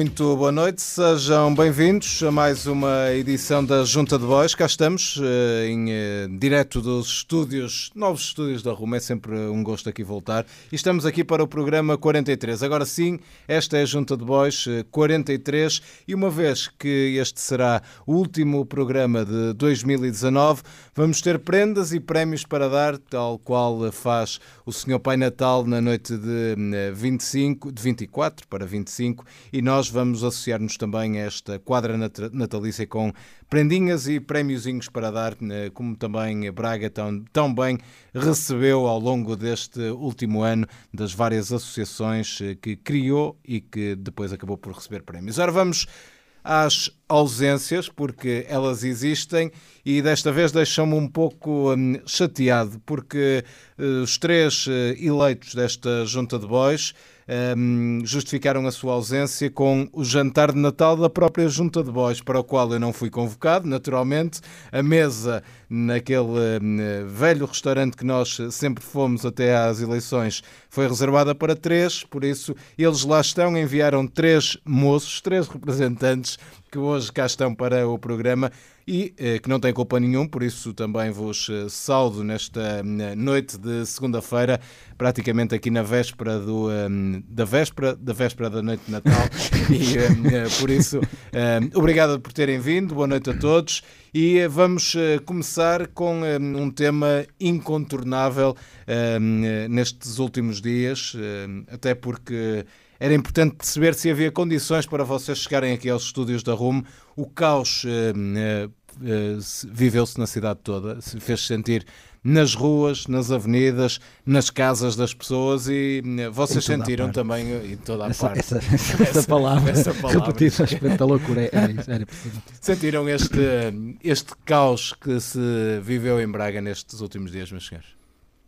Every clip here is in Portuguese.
Muito boa noite, sejam bem-vindos a mais uma edição da Junta de Bois. Cá estamos eh, em eh, direto dos estúdios, novos estúdios da Roma, é sempre um gosto aqui voltar. E estamos aqui para o programa 43. Agora sim, esta é a Junta de Bois 43 e uma vez que este será o último programa de 2019, vamos ter prendas e prémios para dar, tal qual faz o Senhor Pai Natal na noite de 25, de 24 para 25 e nós vamos associar-nos também a esta quadra natalícia com prendinhas e prémiozinhos para dar, né, como também Braga tão, tão bem recebeu ao longo deste último ano das várias associações eh, que criou e que depois acabou por receber prémios. Ora, vamos às ausências, porque elas existem e desta vez deixam-me um pouco hum, chateado, porque uh, os três uh, eleitos desta junta de bois um, justificaram a sua ausência com o jantar de Natal da própria Junta de Bois, para o qual eu não fui convocado, naturalmente. A mesa naquele um, velho restaurante que nós sempre fomos até às eleições foi reservada para três, por isso eles lá estão, enviaram três moços, três representantes que hoje cá estão para o programa e eh, que não tem culpa nenhum, por isso também vos eh, saudo nesta eh, noite de segunda-feira, praticamente aqui na véspera do, da véspera da véspera da noite de Natal. e por isso, obrigado por terem vindo, boa noite a todos. E vamos começar com um tema incontornável nestes últimos dias, até porque era importante perceber se havia condições para vocês chegarem aqui aos estúdios da RUM. O caos eh, viveu-se na cidade toda, se fez sentir nas ruas, nas avenidas, nas casas das pessoas e eh, vocês sentiram também eh, em toda a essa, parte. Essa, essa, essa palavra, essa palavra. repetida a da loucura, era, era Sentiram este, este caos que se viveu em Braga nestes últimos dias, meus senhores?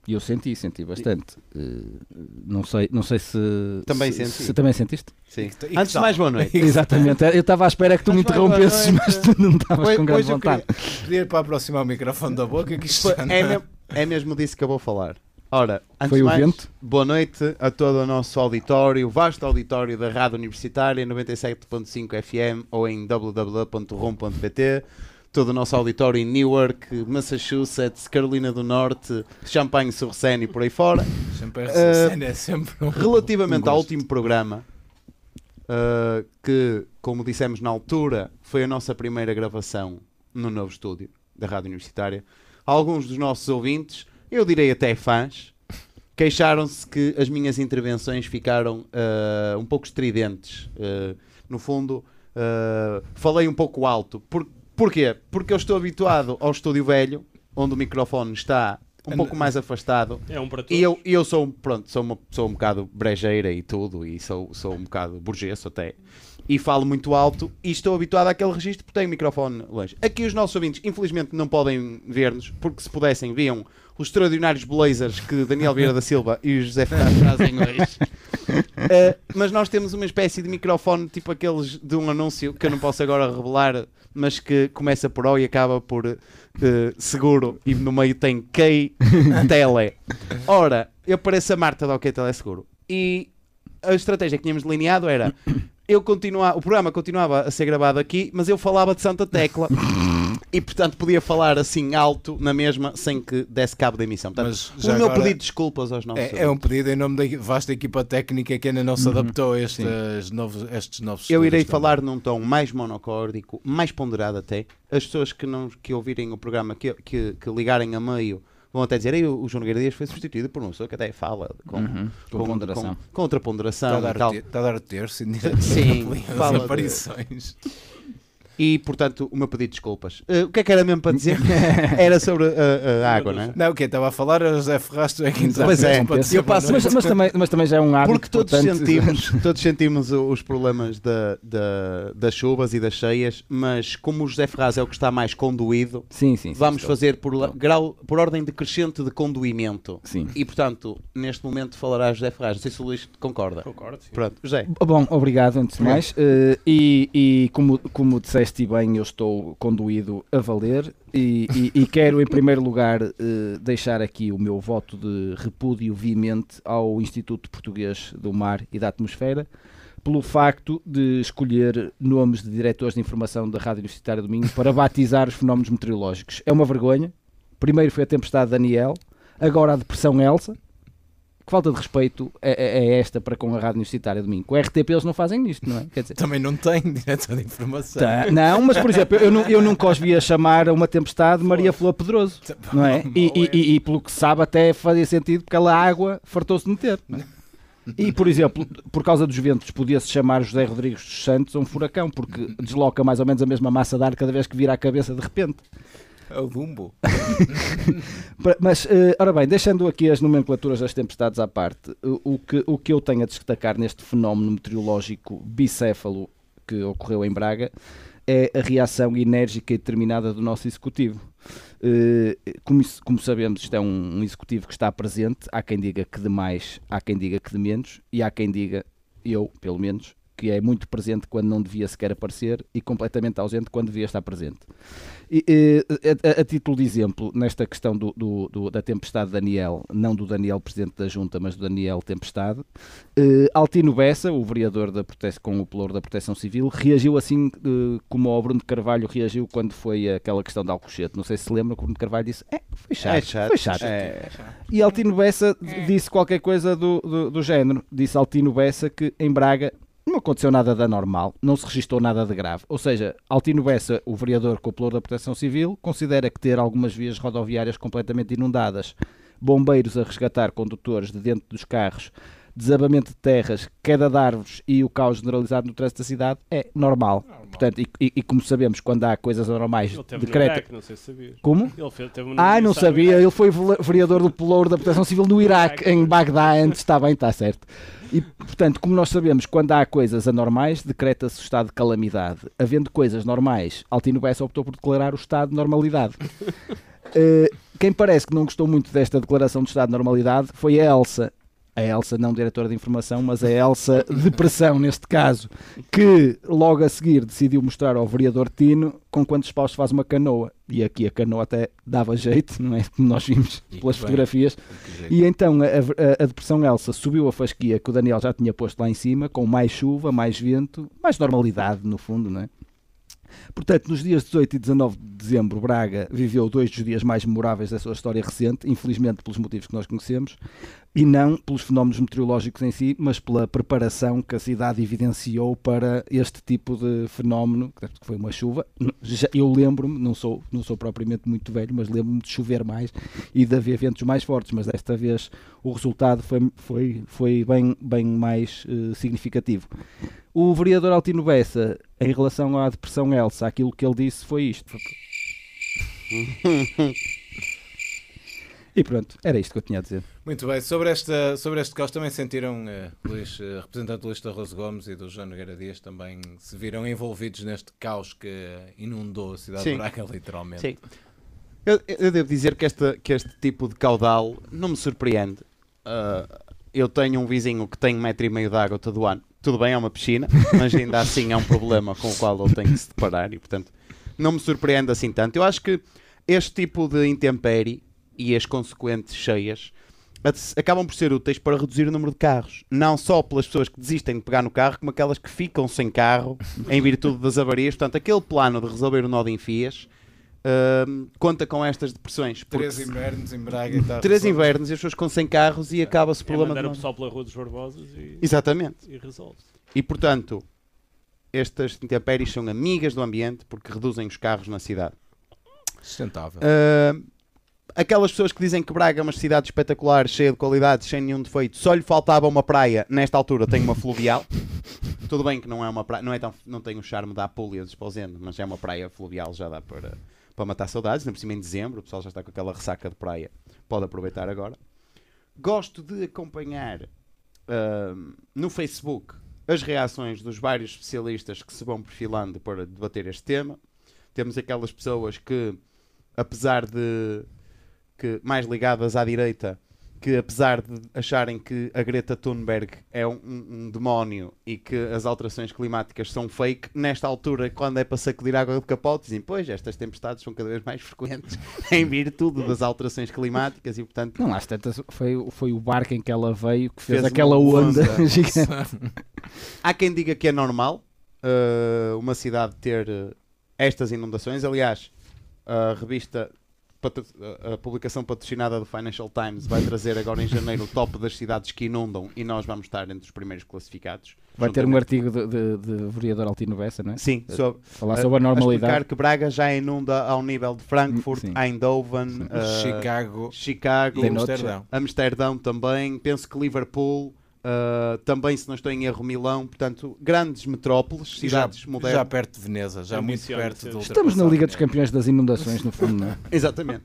E eu senti, senti bastante. Uh, não, sei, não sei se. Também se, senti. Se também sentiste? Sim. E Antes de mais, boa noite. Exatamente. Eu estava à espera que tu Antes me interrompesses, mas tu não estavas com grande vontade. Pedir para aproximar o microfone da boca, que isto é, me, é mesmo disso que eu vou falar. Ora, antes Foi o mais, vento? boa noite a todo o nosso auditório, o vasto auditório da Rádio Universitária 97.5 FM ou em www.rom.pt todo o nosso auditório em Newark, Massachusetts, Carolina do Norte, Champagne sur Seine e por aí fora. Champagne sur Seine uh, é sempre um Relativamente ao último programa, uh, que, como dissemos na altura, foi a nossa primeira gravação no novo estúdio da Rádio Universitária, alguns dos nossos ouvintes, eu direi até fãs, queixaram-se que as minhas intervenções ficaram uh, um pouco estridentes. no fundo, falei um pouco alto, porque Porquê? Porque eu estou habituado ao estúdio velho, onde o microfone está um pouco mais afastado. É um para todos. E eu, eu sou, pronto, sou, uma, sou um bocado brejeira e tudo, e sou, sou um bocado burguês até. E falo muito alto e estou habituado àquele registro porque tenho o microfone longe. Aqui os nossos ouvintes, infelizmente, não podem ver-nos, porque se pudessem, viam os extraordinários blazers que Daniel Vieira da Silva e o José Ferraz trazem hoje. Uh, mas nós temos uma espécie de microfone, tipo aqueles de um anúncio que eu não posso agora revelar mas que começa por O e acaba por uh, seguro e no meio tem Key Tele. Ora, eu pareço a Marta do OK Tele Seguro. E a estratégia que tínhamos delineado era eu continuar, o programa continuava a ser gravado aqui, mas eu falava de Santa Tecla e portanto podia falar assim alto na mesma sem que desse cabo da emissão. Portanto, o meu pedido de desculpas aos nossos. É, é, um pedido em nome da vasta equipa técnica que ainda não se uhum. adaptou a estes novos, estes novos Eu irei também. falar num tom mais monocórdico, mais ponderado até. As pessoas que, não, que ouvirem o programa, que, que, que ligarem a meio vão até dizer, o João Nogueira Dias foi substituído por uma pessoa que até fala com, uhum, com, com, ponderação. Com, com outra ponderação. Está a dar, está a dar terço, sim, fala aparições. De... E, portanto, o meu pedido de desculpas. Uh, o que é que era mesmo para dizer? era sobre a, a água, não é? Não, o que estava a falar era José Ferraz, tu é que Pois é, eu passo, mas, mas, também, mas também já é um hábito. Porque todos sentimos, todos sentimos os problemas da, da, das chuvas e das cheias, mas como o José Ferraz é o que está mais conduído, sim, sim, sim vamos fazer por, grau, por ordem decrescente de conduimento. Sim. E, portanto, neste momento falará José Ferraz. Não sei se o Luís concorda. Concordo, sim. Pronto, José. Bom, obrigado antes de mais. Uh, e, e como, como disseste disseste bem, eu estou conduído a valer e, e, e quero, em primeiro lugar, eh, deixar aqui o meu voto de repúdio veemente ao Instituto Português do Mar e da Atmosfera, pelo facto de escolher nomes de diretores de informação da Rádio Universitária do Minho para batizar os fenómenos meteorológicos. É uma vergonha. Primeiro foi a tempestade Daniel, agora a depressão Elsa. Que falta de respeito é, é, é esta para com a Rádio Universitária do Minho. Com o RTP eles não fazem isto, não é? Quer dizer, Também não tem diretor de informação. Tá, não, mas por exemplo, eu, eu nunca os via chamar a uma tempestade Maria Flor Pedroso, não é? E, e, e, e pelo que se sabe até fazia sentido porque aquela água fartou-se de meter. É? E, por exemplo, por causa dos ventos, podia-se chamar José Rodrigues dos Santos um furacão, porque desloca mais ou menos a mesma massa de ar cada vez que vira a cabeça de repente. É o Dumbo. Mas, uh, ora bem, deixando aqui as nomenclaturas das tempestades à parte, o, que, o que eu tenho a destacar neste fenómeno meteorológico bicéfalo que ocorreu em Braga é a reação enérgica e determinada do nosso executivo. Uh, como, como, sabemos, isto é um, um, executivo que está presente. Há quem diga que de mais, há quem diga que de menos, e há quem diga, eu pelo menos, que é muito presente quando não devia sequer aparecer e completamente ausente quando devia estar presente. E, a, a, título de exemplo, nesta questão do, do, do, da tempestade Daniel, não do Daniel Presidente da Junta, mas do Daniel Tempestade, eh, Altino Bessa, o vereador da prote com o ploro da Proteção Civil, reagiu assim eh, como o Bruno de Carvalho reagiu quando foi aquela questão da Alcochete. Não sei se se lembra que o Bruno de Carvalho disse: É, foi chato. É chato. Foi chato. É. E Altino Bessa disse qualquer coisa do, do, do género. Disse Altino Bessa que em Braga não aconteceu nada de anormal, não se registrou nada de grave. Ou seja, Altino Bessa, o vereador copelouro da Proteção Civil, considera que ter algumas vias rodoviárias completamente inundadas, bombeiros a resgatar condutores de dentro dos carros, desabamento de terras, queda de árvores e o caos generalizado no trânsito da cidade é normal. normal. Portanto, e, e, e, como sabemos, quando há coisas anormais, decreta. Iraque, não sei se sabias. Como? Ele fez, teve ah, não sabia. Ele foi vereador do Pelouro da Proteção Civil no Iraque, em Bagdá, antes. Está bem, está certo. E, portanto, como nós sabemos, quando há coisas anormais, decreta-se o estado de calamidade. Havendo coisas normais, Altino Bessa optou por declarar o estado de normalidade. uh, quem parece que não gostou muito desta declaração de estado de normalidade foi a Elsa, a Elsa, não diretora de informação, mas a Elsa Depressão, neste caso, que logo a seguir decidiu mostrar ao vereador Tino com quantos paus faz uma canoa. E aqui a canoa até dava jeito, não é? Como nós vimos e pelas fotografias. E então a, a, a, Depressão Elsa subiu a fasquia que o Daniel já tinha posto lá em cima, com mais chuva, mais vento, mais normalidade, no fundo, não é? Portanto, nos dias 18 e 19 de dezembro, Braga viveu dois dos dias mais memoráveis da sua história recente, infelizmente pelos motivos que nós conhecemos, e não pelos fenómenos meteorológicos em si, mas pela preparação que a cidade evidenciou para este tipo de fenómeno, que foi uma chuva. Eu lembro-me, não sou, não sou propriamente muito velho, mas lembro-me de chover mais e de haver ventos mais fortes, mas desta vez o resultado foi, foi, foi bem, bem mais uh, significativo. O vereador Altino Bessa, em relação à depressão Elsa, aquilo que ele disse foi isto. E pronto, era isto que eu tinha a dizer. Muito bem, sobre, esta, sobre este caos também sentiram, uh, Luís, uh, representante Luís da Rosa Gomes e do João Nogueira Dias, também se viram envolvidos neste caos que inundou a cidade Sim. de Braga, literalmente. Sim. Eu, eu, devo dizer que, esta, que este tipo de caudal não me surpreende. Uh, eu tenho um vizinho que tem um metro e meio de água todo ano tudo bem, é uma piscina, mas ainda assim é um problema com o qual ele tem que se deparar e, portanto, não me surpreende assim tanto. Eu acho que este tipo de intempérie e as consequentes cheias acabam por ser úteis para reduzir o número de carros. Não só pelas pessoas que desistem de pegar no carro, como aquelas que ficam sem carro em virtude das avarias. Portanto, aquele plano de resolver o nó de enfias Uh, conta com estas depressões. Três invernos em Braga e tal. Três invernos e as pessoas com 100 carros e é. acaba-se o é problema. É o pessoal pela Rua dos Barbosas e, Exatamente. e resolve-se. E portanto, estas intempéries são amigas do ambiente porque reduzem os carros na cidade. Sustentável. Uh, aquelas pessoas que dizem que Braga é uma cidade espetacular, cheia de qualidades, sem nenhum defeito, só lhe faltava uma praia, nesta altura tem uma fluvial. Tudo bem que não é uma praia, não, é tão, não tem o charme da Apulia de Esposende, mas é uma praia fluvial, já dá para para matar saudades, ainda por cima em dezembro, o pessoal já está com aquela ressaca de praia, pode aproveitar agora. Gosto de acompanhar uh, no Facebook as reações dos vários especialistas que se vão perfilando para debater este tema. Temos aquelas pessoas que, apesar de que mais ligadas à direita, que apesar de acharem que a Greta Thunberg é um, um- demónio e que as alterações climáticas são fake, nesta altura, quando é para sacudir água de capote, dizem, pois, estas tempestades são cada vez mais frequentes em virtude das alterações climáticas e, portanto, Não, às tantas foi, foi o barco em que ela veio que fez, Fez aquela onda, onda. gigante. Há quem diga que é normal uh, uma cidade ter uh, estas inundações. Aliás, a revista, a- a publicação patrocinada do Financial Times vai trazer agora em janeiro o top das cidades que inundam e nós vamos estar entre os primeiros classificados. Vai ter um artigo de, de, de vereador Altino Bessa, não é? Sim, sobre, Falar sobre a explicar normalidade. que Braga já inunda ao nível de Frankfurt, Sim. Eindhoven, uh, Chicago Chicago, e. Amsterdão. Amsterdão também, penso que Liverpool, uh, também, se não estou em erro, Milão. Portanto, grandes metrópoles, cidades já, modernas. já perto de Veneza, já muito Ambiciona perto de Estamos na Liga dos Campeões das Inundações, no fundo, não é? Exatamente.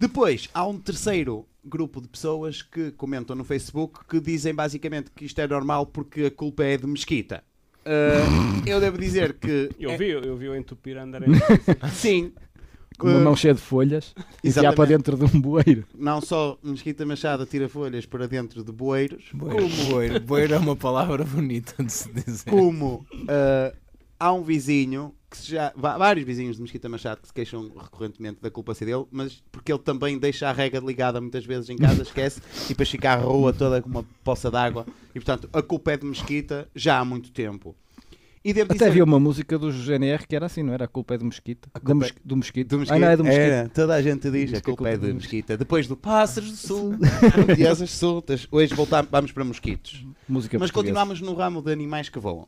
Depois, há um terceiro grupo de pessoas que comentam no Facebook que dizem basicamente que isto é normal porque a culpa é de Mesquita. Uh, eu devo dizer que. Eu é- vi, eu vi o entupir andar sim. Com uma Uh, mão cheia de folhas e já para dentro de um bueiro. Não só Mesquita Machado tira folhas para dentro de bueiros, Boeiro, boeiro, boeiro é uma palavra bonita de se dizer. como uh, há um vizinho que se já vá- vários vizinhos de Mesquita Machado que se queixam recorrentemente da culpa ser dele, mas porque ele também deixa a rega ligada muitas vezes em casa, esquece, e depois fica a rua toda com uma poça d'água. E portanto, a culpa é de Mesquita já há muito tempo. E devo Até dizer havia uma música do GNR que era assim, não era? A culpa é do Mosquito. A Da culpa mos- do Mosquito. do Ah, Mesquita. não, é do Mosquito. Era, toda a gente diz, a que a culpa é culpa de é do Mesquita. Depois do Pássaros do Sul e asas soltas. Hoje voltamos, vamos para mosquitos. Música Mas portuguesa. continuamos no ramo de animais que voam.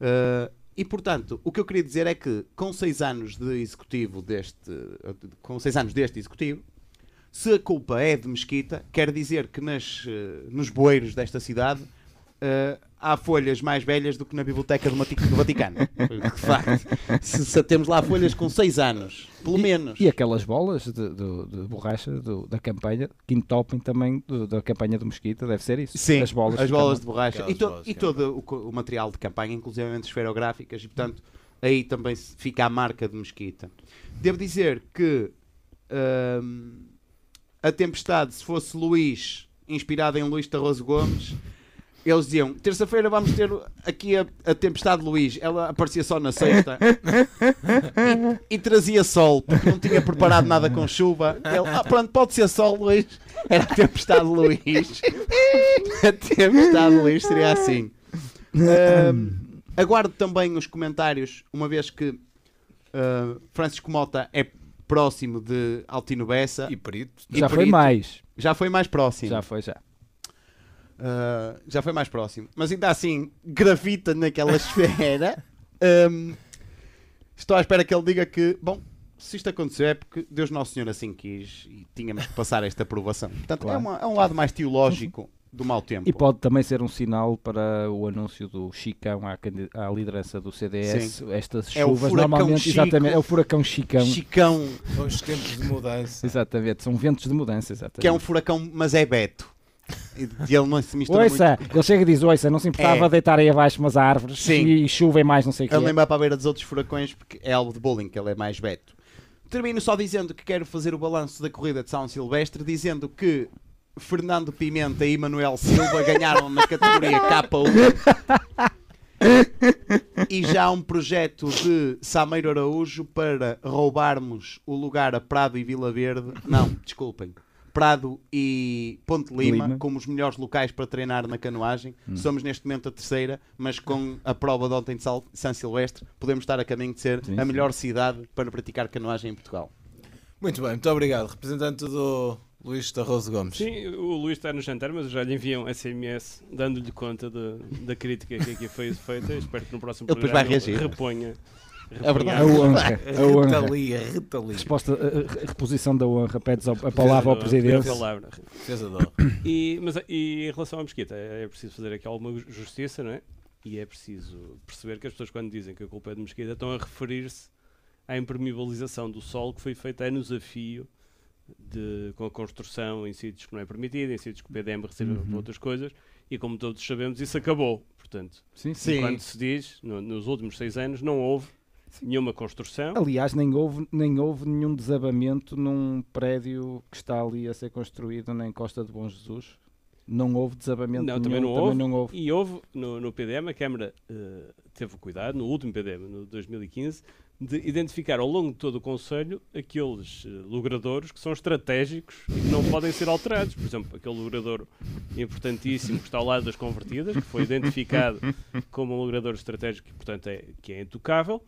Uh, e portanto, o que eu queria dizer é que com seis anos de executivo deste, com seis anos deste executivo, se a culpa é de Mesquita, quer dizer que nas, uh, nos bueiros desta cidade uh, há folhas mais velhas do que na biblioteca do, do Vaticano. De facto, se, se temos lá folhas com seis anos, pelo menos. E aquelas bolas de, de- de borracha do- da campanha, quinto topping também do- da campanha do Mosquito, deve ser isso. Sim, as bolas. as bolas de borracha e, to- bolas e todo o, o material de campanha, inclusive esferográficas, e portanto aí também fica a marca de Mesquita. Devo dizer que hum, a Tempestade, se fosse Luís, inspirado em Luís Tarroso Gomes, eles diziam: terça-feira vamos ter aqui a, a Tempestade Luís. Ela aparecia só na sexta e, e trazia sol, porque não tinha preparado nada com chuva. Ele, ah, pronto, pode ser sol, Luís. Era a Tempestade Luís. A Tempestade Luís seria assim. Ahm, aguardo também os comentários, uma vez que ah, Francisco Mota é próximo de Altino Bessa. E perito. e Já foi perito. mais. Já foi mais próximo. Já foi, já. Uh, já foi mais próximo. Mas ainda assim, gravita naquela esfera. Um, estou à espera que ele diga que, bom, se isto aconteceu é porque Deus Nosso Senhor assim quis e tínhamos que passar esta aprovação. Portanto, Claro. é, uma- é um lado mais teológico do mau tempo. E pode também ser um sinal para o anúncio do Chicão à, à liderança do CDS. Estas É chuvas furacão normalmente, Chico. exatamente, é o furacão Chicão. Chicão, Os tempos de mudança. Exatamente, são ventos de mudança, exatamente. que é um furacão, mas é Beto. E e ele não se mistura Ouça, muito. ele chega e diz, ouça, não se importava É. deitar aí abaixo umas árvores Sim. e chuva e mais não sei o que. Ele nem vai para a beira dos outros furacões porque é alvo de bullying, que ele é mais Beto. Termino só dizendo que quero fazer o balanço da corrida de São Silvestre, dizendo que Fernando Pimenta e Manuel Silva ganharam na categoria K1 e já há um projeto de Sameiro Araújo para roubarmos o lugar a Prado e Vila Verde. Não, desculpem. Prado e Ponte Lima, Lima. como os melhores locais para treinar na canoagem. Somos neste momento a terceira, mas com a prova de ontem de Sal- São Silvestre, podemos estar a caminho de ser Sim, a sim. melhor cidade para praticar canoagem em Portugal. Muito bem, muito obrigado. Representante do Luís Tarroso Gomes. Sim, o Luís está no jantar, mas eu já lhe enviei um SMS dando-lhe conta de- da crítica que aqui foi feita. Espero que no próximo Ele depois programa reagir. reponha. É verdade. A honra, a honra. Retalia, retalia. Resposta, a, a reposição da honra, pedes ao- a palavra ao A presidente. palavra. E, mas, e em relação à mesquita, é, é preciso fazer aqui alguma justiça, não é? E é preciso perceber que as pessoas, quando dizem que a culpa é de mesquita, estão a referir-se à impermeabilização do solo que foi feita anos a fio de, com a construção em sítios que não é permitido, em sítios que o PDM recebe Uhum. para outras coisas, e como todos sabemos, isso acabou. Portanto, Sim, Sim. quando se diz, no- nos últimos seis anos, não houve nenhuma construção. Aliás, nem houve, nem houve nenhum desabamento num prédio que está ali a ser construído na encosta de Bom Jesus. Não houve desabamento Não, nenhum, também não houve. não houve. E houve no, no PDM, a Câmara eh, teve cuidado, no último PDM, no 2015, de identificar ao longo de todo o Conselho aqueles eh, logradouros que são estratégicos e que não podem ser alterados. Por exemplo, aquele logradouro importantíssimo que está ao lado das convertidas, que foi identificado como um logradouro estratégico e, portanto, é, que é intocável.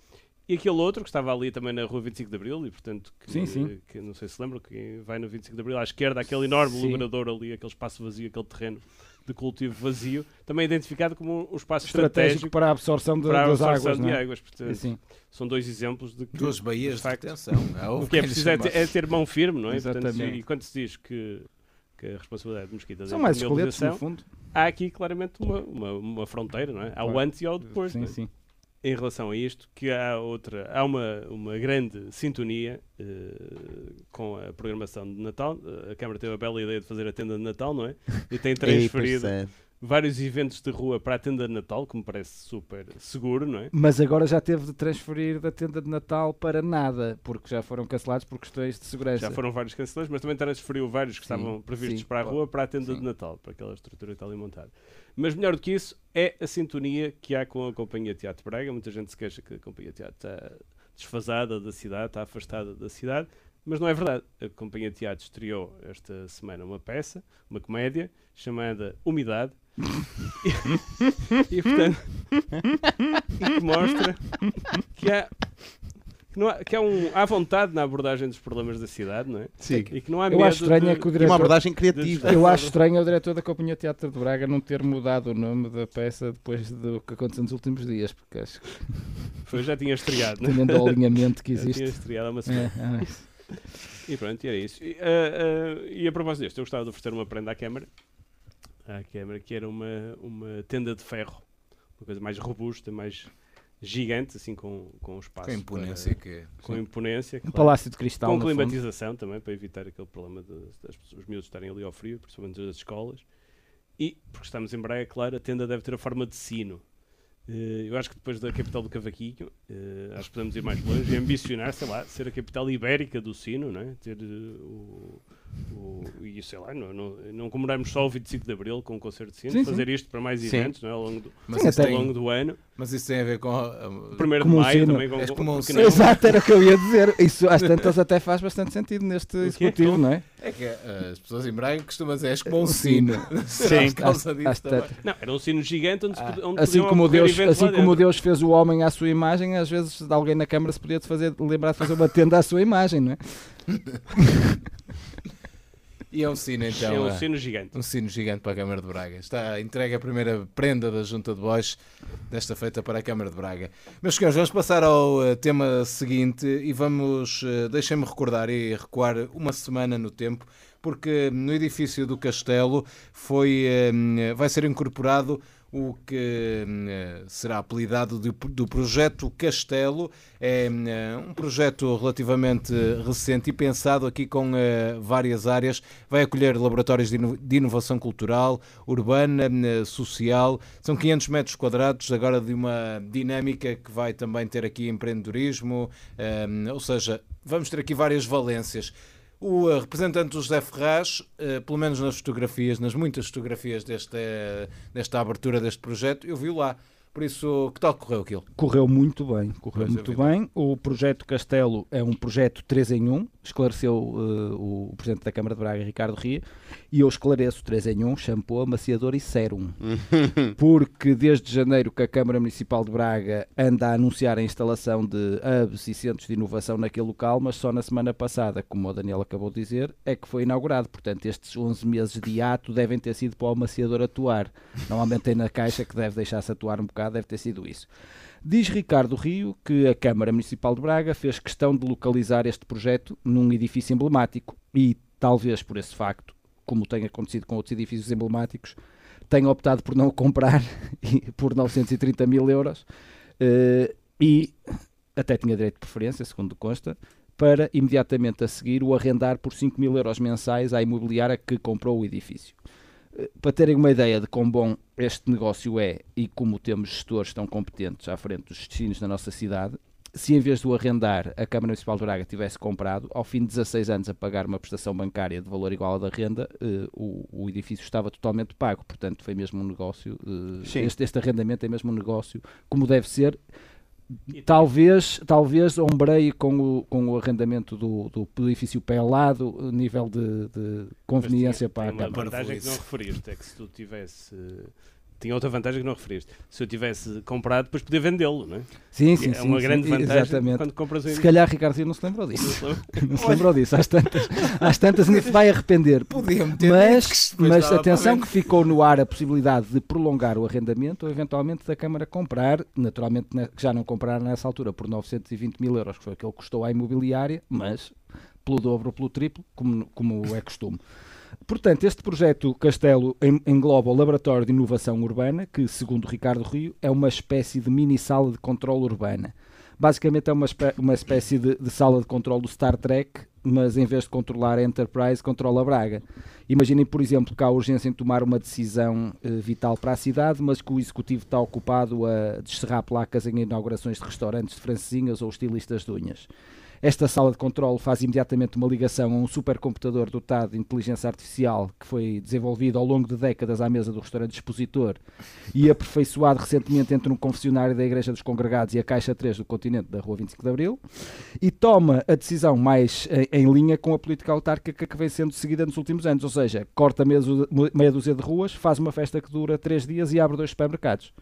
E aquele outro que estava ali também na rua 25 de Abril, e portanto, que, Sim, sim. que não sei se lembram, que vai no 25 de Abril à esquerda, aquele enorme Sim. ali, aquele espaço vazio, aquele terreno de cultivo vazio, também identificado como um espaço Estratégico estratégico para a absorção de- para a das absorção águas. de não é? águas. Portanto, Sim. são dois exemplos de que Duas baías de de facto, detenção. Há o que é preciso é ter, é ter mão firme, não é? Portanto, Exatamente. e quando se diz que, que a responsabilidade de Mesquita São mais esqueletos, no fundo. há aqui claramente uma, uma, uma fronteira, não é? Há o antes e há o depois. Sim, não é? sim. Em relação a isto que há outra há uma, uma grande sintonia eh, com a programação de Natal. Eh, a Câmara teve a bela ideia de fazer a tenda de Natal não é? E tem transferido vários eventos de rua para a tenda de Natal que me parece super seguro não é? Mas agora já teve de transferir da tenda de Natal para nada, porque já foram cancelados por questões de segurança. já foram vários cancelados mas também transferiu vários que Sim, estavam previstos sim, para a rua para a tenda de Sim. Natal para aquela estrutura que está ali montada. Mas melhor do que isso é a sintonia que há com a Companhia Teatro Braga. Muita gente se queixa que a Companhia Teatro está desfasada da cidade, está afastada da cidade, mas não é verdade. A Companhia de Teatro estreou esta semana uma peça, uma comédia, chamada Umidade, e, e, portanto, e que mostra que há, que, não há, que há, um, há vontade na abordagem dos problemas da cidade, não é? Sim. E que não há Eu medo acho estranho de- é que o E uma diretor... abordagem criativa. Eu acho estranho o diretor da Companhia Teatro de Braga não ter mudado o nome da peça depois do que aconteceu nos últimos dias, porque acho que, Foi, já tinha estreado, não é? tendo ao alinhamento que Já tinha existe. estreado há uma semana. É, é isso. E pronto, e era isso. E, ah, ah, e a propósito disto, eu gostava de oferecer uma prenda à Câmara, à Câmara, que era uma, uma tenda de ferro, uma coisa mais robusta, mais gigante, assim, com, com espaço. Com a imponência para- que. com imponência, Um claro. palácio de cristal com climatização também, para evitar aquele problema de, das pessoas, os miúdos estarem ali ao frio, principalmente das escolas. E, porque estamos em Braga, claro, a tenda deve ter a forma de sino. Eh, eu acho que depois da capital do Cavaquinho, eh, acho que podemos ir mais longe e ambicionar, sei lá, ser a capital ibérica do sino, não é? Ter eh, o, o. E sei lá, não, não, não comemorarmos só o 25 de Abril com um concerto de sino, Sim, fazer isto para mais Sim. eventos, não é? Ao longo do, Mas, Sim, ao tem, longo do ano. mas isso tem a ver com. a- O primeiro de maio sino. também com, És como um sino. Exato, era o que eu ia dizer. Isso às tantas até faz bastante sentido neste executivo, não é? É que eh, as pessoas em Braga costumam dizer és como um sino. Sim. por causa disso. Não, era um sino gigante onde, se Ah. onde Assim como, Deus, assim como. Deus fez o homem à sua imagem, às vezes alguém na Câmara se podia fazer, lembrar de fazer uma tenda à sua imagem, não é? E é um sino então. é um eh, sino gigante. Um sino gigante para a Câmara de Braga. Está entregue a primeira prenda da Junta de Bois desta feita para a Câmara de Braga. Meus senhores, vamos passar ao eh, tema seguinte e vamos, eh, deixem-me recordar e recuar uma semana no tempo, porque no edifício do Castelo foi, eh, vai ser incorporado o que eh, será apelidado do projeto Castelo. É eh, um projeto relativamente recente e pensado aqui com eh, várias áreas. Vai acolher laboratórios de ino- de inovação cultural, urbana, eh, social. São 500 metros quadrados agora de uma dinâmica que vai também ter aqui empreendedorismo, ou seja, vamos ter aqui várias valências. O eh, representante do José Ferraz, eh, pelo menos nas fotografias, nas muitas fotografias desta, desta abertura deste projeto, eu vi lá. Por isso, que tal correu aquilo? Correu muito bem, correu Pois, muito é bem. O projeto Castelo é um projeto 3 em 1, esclareceu eh, o Presidente da Câmara de Braga, Ricardo Ria, e eu esclareço 3 em 1, shampoo, amaciador e sérum. Porque desde janeiro que a Câmara Municipal de Braga anda a anunciar a instalação de hubs e centros de inovação naquele local, mas só na semana passada, como o Daniel acabou de dizer, é que foi inaugurado. Portanto, estes 11 meses de ato devem ter sido para o amaciador atuar. Normalmente tem na caixa que deve deixar-se atuar um bocado, deve ter sido isso. Diz Ricardo Rio que a Câmara Municipal de Braga fez questão de localizar este projeto num edifício emblemático e, talvez por esse facto, como tem acontecido com outros edifícios emblemáticos, tenha optado por não o comprar por 930 mil euros eh, e até tinha direito de preferência, segundo consta, para imediatamente a seguir o arrendar por 5 mil euros mensais à imobiliária que comprou o edifício. Eh, Para terem uma ideia de quão bom este negócio é e como temos gestores tão competentes à frente dos destinos da nossa cidade, se em vez de o arrendar a Câmara Municipal de Braga tivesse comprado, ao fim de 16 anos a pagar uma prestação bancária de valor igual ao da renda, eh, o, o edifício estava totalmente pago. Portanto, foi mesmo um negócio. eh, este, este arrendamento é mesmo um negócio como deve ser. Talvez, talvez ombreie com o, com o arrendamento do, do edifício pelado, a nível de, de conveniência Mas para a tinha, uma Câmara. vantagem que não referiste, é que se tu tivesse... Tinha outra vantagem que não referiste. Se eu tivesse comprado, depois podia vendê-lo, não é? Sim, sim, é sim. uma sim, grande vantagem Exatamente. quando compras um Se calhar Ricardo não se lembrou disso. Não se lembrou disso. Às tantas, às tantas ainda se vai arrepender. Podiam ter Mas, mas atenção que ficou no ar a possibilidade de prolongar o arrendamento ou eventualmente da Câmara comprar, naturalmente que já não compraram nessa altura por 920 mil euros, que foi aquilo que custou à imobiliária, mas pelo dobro ou pelo triplo, como, como é costume. Portanto, este projeto Castelo en- engloba o Laboratório de Inovação Urbana, que, segundo Ricardo Rio, é uma espécie de mini sala de controle urbana. Basicamente é uma, espé- uma espécie de, de sala de controle do Star Trek, mas em vez de controlar a Enterprise, controla a Braga. Imaginem, por exemplo, que há urgência em tomar uma decisão eh, vital para a cidade, mas que o executivo está ocupado a descerrar placas em inaugurações de restaurantes de francesinhas ou estilistas de unhas. Esta sala de controle faz imediatamente uma ligação a um supercomputador dotado de inteligência artificial que foi desenvolvido ao longo de décadas à mesa do restaurante expositor e aperfeiçoado recentemente entre um confessionário da Igreja dos Congregados e a Caixa 3 do continente da Rua 25 de Abril e toma a decisão mais em, em linha com a política autárquica que vem sendo seguida nos últimos anos, ou seja, corta meia dúzia de ruas, faz uma festa que dura três dias e abre dois supermercados.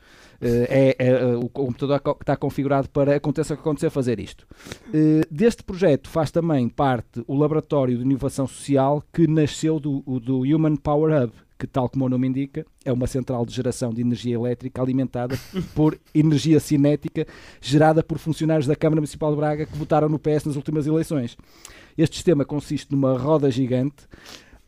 Eh, é, é, o computador co- está configurado para aconteça o que acontecer fazer isto. Eh, deste projeto faz também parte o Laboratório de Inovação Social que nasceu do, do Human Power Hub, que, tal como o nome indica, é uma central de geração de energia elétrica alimentada por energia cinética gerada por funcionários da Câmara Municipal de Braga que votaram no PS nas últimas eleições. Este sistema consiste numa roda gigante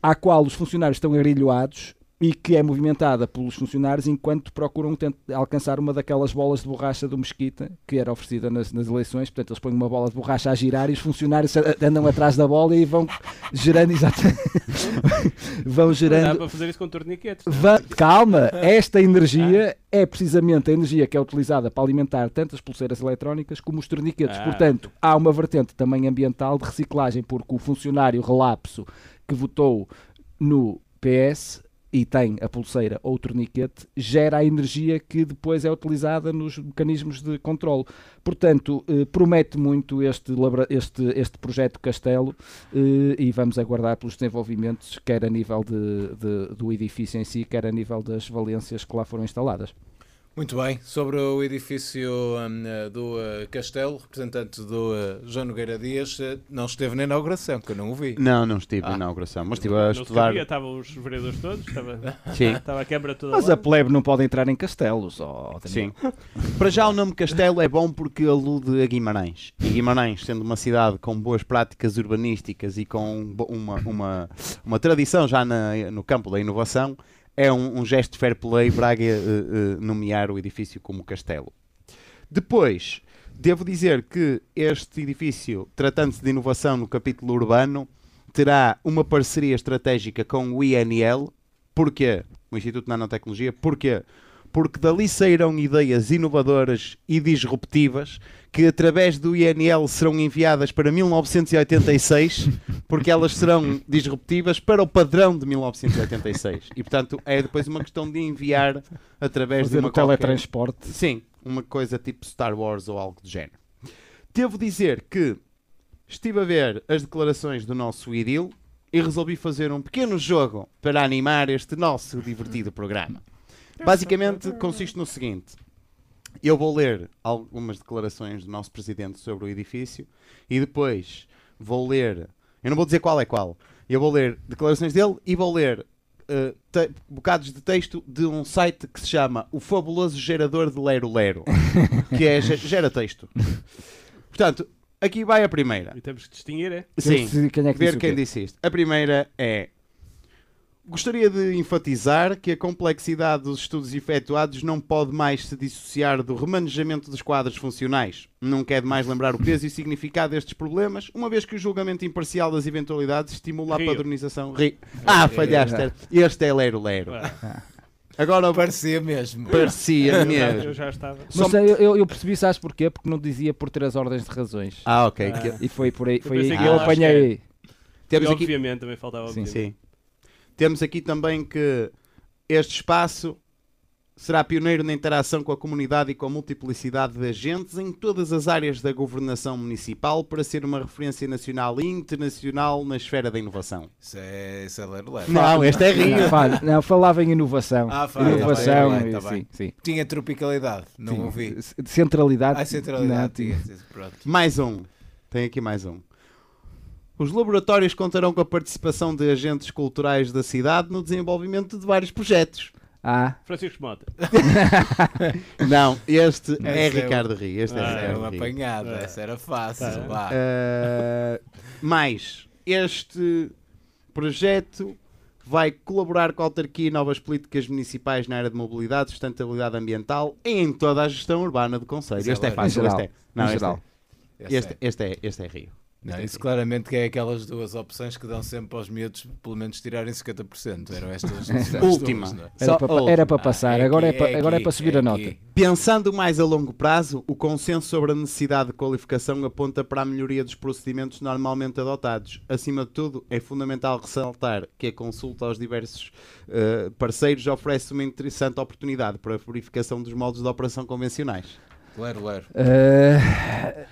à qual os funcionários estão agrilhoados e que é movimentada pelos funcionários enquanto procuram alcançar uma daquelas bolas de borracha do Mesquita que era oferecida nas, nas eleições. Portanto, eles põem uma bola de borracha a girar e os funcionários andam atrás da bola e vão gerando exatamente. vão Dá gerando. para fazer isso com torniquetes. é? Va- Calma, esta energia é precisamente a energia que é utilizada para alimentar tanto as pulseiras eletrónicas como os torniquetes. Ah. Portanto, há uma vertente também ambiental de reciclagem, porque o funcionário relapso que votou no PS e tem a pulseira ou o torniquete, gera a energia que depois é utilizada nos mecanismos de controle. Portanto, eh, promete muito este, este, este projeto Castelo eh, e vamos aguardar pelos desenvolvimentos, quer a nível de, de- do edifício em si, quer a nível das valências que lá foram instaladas. Muito bem, sobre o edifício eh, do eh, Castelo, representante do eh, João Nogueira Dias, eh, não esteve na inauguração, que eu não o vi. Não, não estive Ah. na inauguração, mas estive a Não estudar. cabia, estavam os vereadores todos, estava, Sim. estava a quebra toda Mas lá. a plebe não pode entrar em castelos. ó, Daniel. Sim. Para já o nome Castelo é bom porque alude a Guimarães. E Guimarães, sendo uma cidade com boas práticas urbanísticas e com uma, uma, uma tradição já na- no campo da inovação, é um, um gesto de fair play Braga eh, eh, nomear o edifício como Castelo. Depois, devo dizer que este edifício, tratando-se de inovação no capítulo urbano, terá uma parceria estratégica com o INL. Porquê? O Instituto de Nanotecnologia. Porquê? Porque dali sairão ideias inovadoras e disruptivas que através do INL serão enviadas para 1986, porque elas serão disruptivas para o padrão de 1986. E portanto é depois uma questão de enviar através de Fazer uma o qualquer- teletransporte. Sim, uma coisa tipo Star Wars ou algo do género. Devo dizer que estive a ver as declarações do nosso Idil e resolvi fazer um pequeno jogo para animar este nosso divertido programa. Basicamente consiste no seguinte: eu vou ler algumas declarações do nosso presidente sobre o edifício e depois vou ler. Eu não vou dizer qual é qual. Eu vou ler declarações dele e vou ler te- bocados de texto de um site que se chama O Fabuloso Gerador de Lero Lero, que é ge- gera texto. Portanto, aqui vai a primeira. E temos que distinguir, é? Sim, quem é que ver disse o quem quê. disse isto. A primeira é. Gostaria de enfatizar que a complexidade dos estudos efetuados não pode mais se dissociar do remanejamento dos quadros funcionais. Não quer demais lembrar o peso e o significado destes problemas, uma vez que o julgamento imparcial das eventualidades estimula a Rio. padronização. Ri- Ah, falhaste. Este é Lero Lero. Ah, Agora Parecia mesmo. parecia Eu já, mesmo. eu já estava. Mas eu, eu, eu percebi, sabes porquê? Porque não dizia por ter as ordens de razões. Ah, ok. Ah. E foi por aí, Eu foi aí pensei que eu apanhei. Temos e aqui obviamente também faltava Sim, obviamente. Sim. Temos aqui também que este espaço será pioneiro na interação com a comunidade e com a multiplicidade de agentes em todas as áreas da governação municipal para ser uma referência nacional e internacional na esfera da inovação. Isso é, isso é ler, ler. Não, este é Não, Rio. fala- não, falava em inovação. Ah, fala, inovação, tá bem, tá bem, sim, sim. Tinha tropicalidade, não Sim. ouvi. De Centralidade. Ah, centralidade não, tinha. Mais um. Tem aqui mais um. Os laboratórios contarão com a participação de agentes culturais da cidade no desenvolvimento de vários projetos. Ah, Francisco Mota. Não, este é Esse é Ricardo Rio. Este é Ah, era Ricardo uma Rio. apanhada, É. essa era fácil. Tá. vá. Uh, mais, este projeto vai colaborar com a autarquia e novas políticas municipais na área de mobilidade, sustentabilidade ambiental e em toda a gestão urbana do Conselho. É Este é fácil. Este é. Não, este, geral. é. Este, é. este é. Este é Rio. Não, é isso claramente que é aquelas duas opções que dão sempre aos miúdos, pelo menos tirarem 50%. Eram estas as Última. duas, é? Era para, última. era para passar, Ah, é agora, aqui, é para, agora é aqui, para subir a aqui. nota. Pensando mais a longo prazo, o consenso sobre a necessidade de qualificação aponta para a melhoria dos procedimentos normalmente adotados. Acima de tudo, é fundamental ressaltar que a consulta aos diversos eh, parceiros oferece uma interessante oportunidade para a verificação dos modos de operação convencionais. Lero, lero. Ah,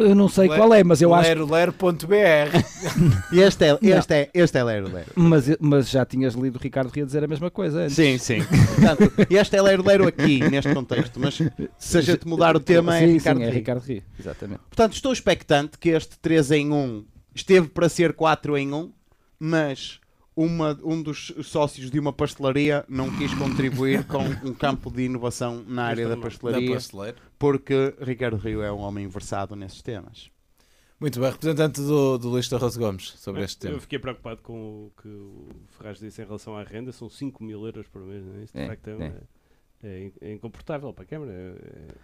eu não sei Le- qual é, mas eu acho. Lero, lero.br. E este é, este é, este é Lero Lero. Mas, mas já tinhas lido o Ricardo Ria dizer a mesma coisa antes. Sim, sim. Portanto, este é Lero Lero aqui, neste contexto, mas se a gente mudar o tema é sim, Ricardo sim, é. Ricardo Ria, exatamente. Portanto, estou expectante que este 3 em 1 esteve para ser 4 em 1, mas uma, um dos sócios de uma pastelaria não quis contribuir com um campo de inovação na área da. Da pastelaria, pasteleira. porque Ricardo Rio é um homem versado nesses temas. Muito bem, representante do, do Lista Rose Gomes, sobre este Eu tema. fiquei preocupado com o que o Ferraz disse em relação à renda, são 5 mil euros por mês, não é? Isto de É, facto é, é. é in- é incomportável para a Câmara. É- é-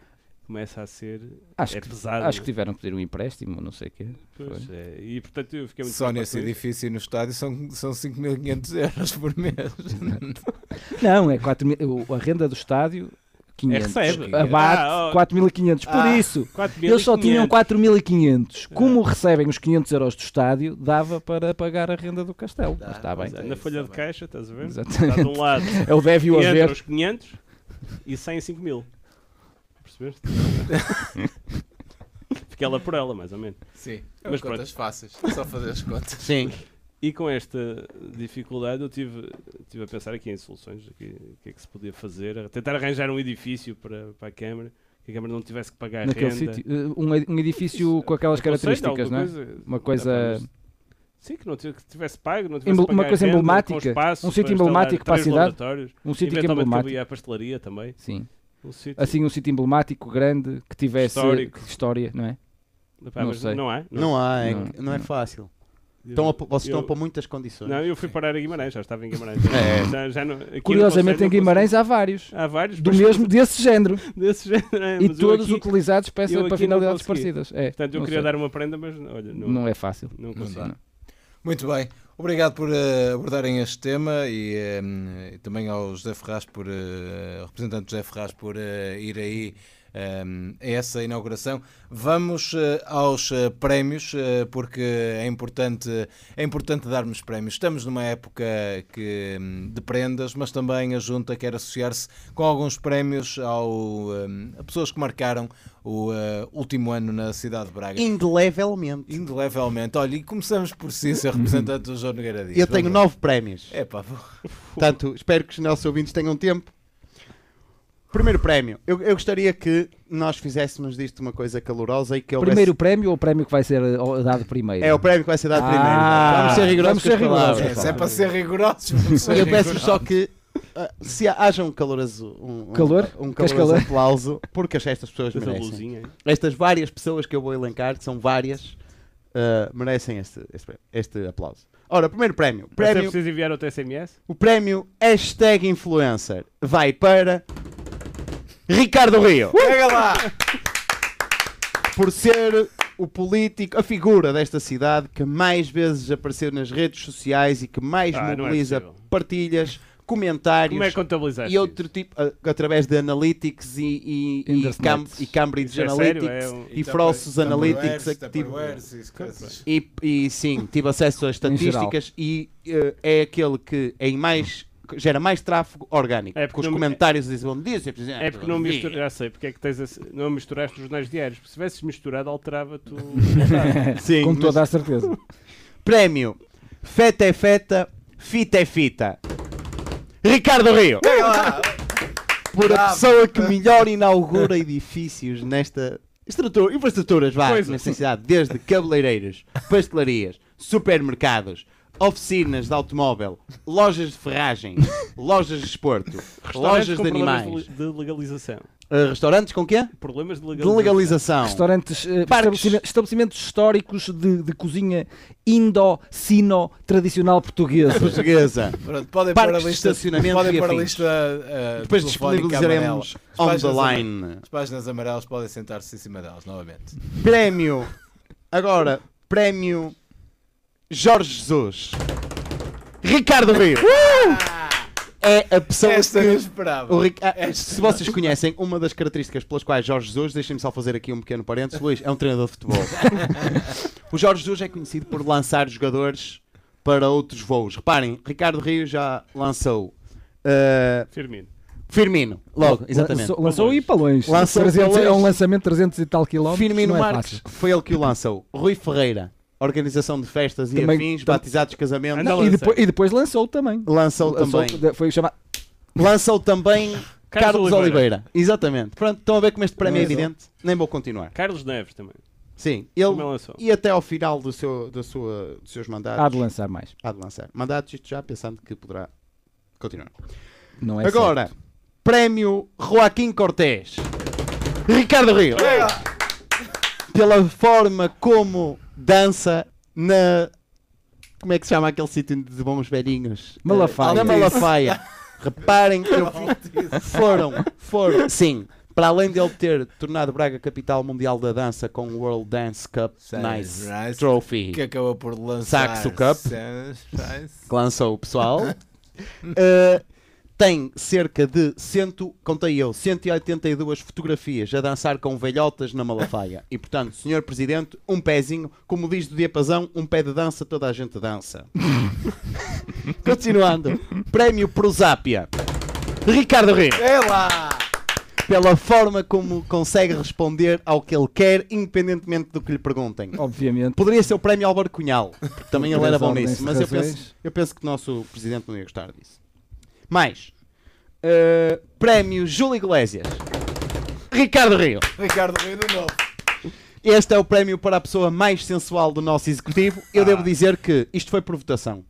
começa a ser. Acho, é que, pesado. acho que tiveram que pedir um empréstimo, não sei o quê. Pois, é, e portanto eu fiquei muito Só nesse edifício e no estádio são, são 5.500 euros por mês. Não, é 4 mil, o- a renda do estádio 500. É recebe. Abate Ah, ó. 4.500. Por Ah. isso, 4.500. eles só tinham 4.500. Como É. recebem os 500 euros do estádio, dava para pagar a renda do castelo. Dá, está bem. é Na folha de bem. caixa, estás a ver? Exatamente. Está de um lado É o deve e o haver. os 500 e 100 5 mil. Percebeste? Fica ela por ela, mais ou menos. Sim, Mas mas pronto. contas fáceis, só fazer as contas. Sim. E com esta dificuldade eu tive, tive a pensar aqui em soluções, o que, que é que se podia fazer, a tentar arranjar um edifício para, para a Câmara, que a Câmara não tivesse que pagar Naquele renda. sítio. Uh, Um, ed- um edifício com aquelas características, não é? coisa- Uma coisa- Sim, Sim, que não tivesse, que tivesse pago, não tivesse uma pagar coisa renda, emblemática, um sítio emblemático para a cidade, Um sítio que é emblemático. a pastelaria também. Sim. Um sítio. Assim, um sítio emblemático, grande, que tivesse Histórico. história, não é? Pá, não sei. não há. Não há, é, Não. não, é fácil. Estão a, vocês estão eu- a pôr muitas condições. Não, eu fui parar a Guimarães, já estava em Guimarães. É. Já, já não, Curiosamente, Conselho em não Guimarães há vários. há vários Do mesmo, desse género. desse género. é, E todos aqui- utilizados para, para não finalidades parecidas. É, Portanto, eu não queria sei. dar uma prenda, mas olha, não, Não é fácil. não Não consigo. Não. Muito bem, obrigado por eh, abordarem este tema e, eh, e também ao José Ferraz, por, ao representante José Ferraz, por eh, ir aí a essa inauguração. Vamos eh, aos eh, prémios, eh, porque é importante, é importante darmos prémios. Estamos numa época que, hum, de prendas, mas também a Junta quer associar-se com alguns prémios ao, hum, a pessoas que marcaram o eh, último ano na cidade de Braga. Indelevelmente. Indelevelmente. Olha, e começamos por si, ser representante do João Nogueira Dias. Eu tenho nove prémios. É pá, Portanto, espero que os nossos ouvintes tenham tempo. Primeiro prémio. Eu, eu gostaria que nós fizéssemos disto uma coisa calorosa e que houvesse- Primeiro prémio ou o prémio que vai ser eh, dado primeiro? É o prémio que vai ser dado Ah, primeiro. Vamos ser rigorosos vamos ser rigorosos. é, se é para ser rigorosos. ser Eu peço só que ah, se haja um caloroso, um, um- Calor? um Queres caloroso calor? aplauso, porque estas pessoas merecem. luzinha. Estas várias pessoas que eu vou elencar, que são várias, ah, merecem este, este, este aplauso. Ora, primeiro prémio. Prémio preciso enviar outro SMS? o prémio hashtag influencer vai para Ricardo Rio. Pega lá! por ser o político, a figura desta cidade que mais vezes apareceu nas redes sociais e que mais Ah, não é mobiliza possível. partilhas, comentários Como é contabilizar e outro tipo, a- através de Analytics e, e, e, Internet. Cam- e Cambridge Isso é sério? Analytics É um- e Frossos Analytics. é que tive- e, e sim, tive acesso a estatísticas e eh, é aquele que em mais gera mais tráfego orgânico. É porque com os não- comentários dizem bom dia. É porque não bom dia." misturaste, já sei, porque é que tens esse- não misturaste os jornais diários. Porque se tivesses misturado, alterava-te o. Sim, Com mas- toda a certeza. Prémio Feta é Feta, Fita é Fita. Ricardo Rio, por a pessoa que melhor inaugura edifícios nesta estrutura, infraestruturas vá, Pois. nesta cidade, desde cabeleireiras, pastelarias, supermercados, oficinas de automóvel, lojas de ferragem, lojas de esporto, Restaurantes lojas com de problemas animais, de legalização. uh, restaurantes com quê? Problemas de De legalização. legalização. Restaurantes, Parques. estabelecimentos, estabelecimentos históricos de, de cozinha indo-sino tradicional portuguesa. Portuguesa. Pronto, podem pôr a Parques de lista, estacionamento podem e pôr a lista uh, Depois disponibilizaremos on As the páginas line. As páginas amarelas podem sentar-se em cima delas novamente. Prémio. Agora, prémio Jorge Jesus. Ricardo Rio. É a pessoa Esta que. esperava. o Ric- ah, se vocês conhecem uma das características pelas quais Jorge Jesus, deixem-me só fazer aqui um pequeno parênteses, Luís, é um treinador de futebol. o Jorge Jesus é conhecido por lançar jogadores para outros voos. Reparem, Ricardo Rio já lançou uh, Firmino. Firmino, logo, exatamente. Lançou, lançou e para longe. Lançou 300 para longe. É um lançamento de 300 e tal quilómetros. Firmino não é Marques fácil. foi ele que o lançou. Rui Ferreira, organização de festas e Também- afins, tam- batizados, casamentos. Anda Não, e, depois, e depois lançou também. Lançou Lançou- também. Foi chamado. Lançou também Carlos, Carlos Oliveira. Oliveira. Exatamente. Pronto, estão a ver como este prémio é evidente? Nem vou continuar. Carlos Neves também. Sim, ele lançou. e até ao final do seu, da sua, dos seus mandatos. Há de lançar mais. há de lançar. Mandatos, isto já pensando que poderá continuar. Não é Agora, prémio Joaquim Cortés. Ricardo Rio. Pela forma como dança na. Como é que se chama aquele sítio de bons velhinhos? Malafaia. Eh, Na Malafaia. Reparem que eu- foram, foram, sim, para além de ele ter tornado Braga capital mundial da dança com o World Dance Cup Nice. Trophy Que acabou por lançar. Saxo Cup. Que lançou o pessoal, eh, tem cerca de, cento, contei eu, 182 fotografias a dançar com velhotas na Malafaia. E portanto, senhor Presidente, um pezinho, como diz do diapasão, um pé de dança, toda a gente dança. Continuando, prémio Prosápia. Ricardo Rio, É lá! pela forma como consegue responder ao que ele quer, independentemente do que lhe perguntem. Obviamente. Poderia ser o prémio Álvaro Cunhal, porque também ele era bom nisso, mas eu penso, eu penso que o nosso presidente não ia gostar disso. Mais, eh, prémio Júlio Iglesias, Ricardo Rio. Ricardo Rio de novo. Este é o prémio para a pessoa mais sensual do nosso executivo. Eu devo dizer que isto foi por votação.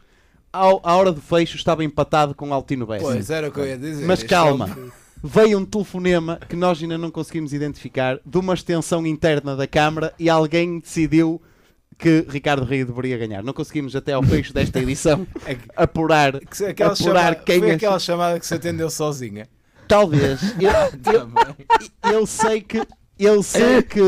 Ao, à hora do fecho estava empatado com Altino Bessa. Pois, era o que eu ia dizer. Mas calma. é Veio um telefonema que nós ainda não conseguimos identificar de uma extensão interna da Câmara e alguém decidiu que Ricardo Rio deveria ganhar. Não conseguimos até ao fecho desta edição É apurar, que se- Aquela apurar chamada, quem foi é- aquela chamada que se atendeu sozinha. Talvez. Eu, eu, eu sei que eu sei que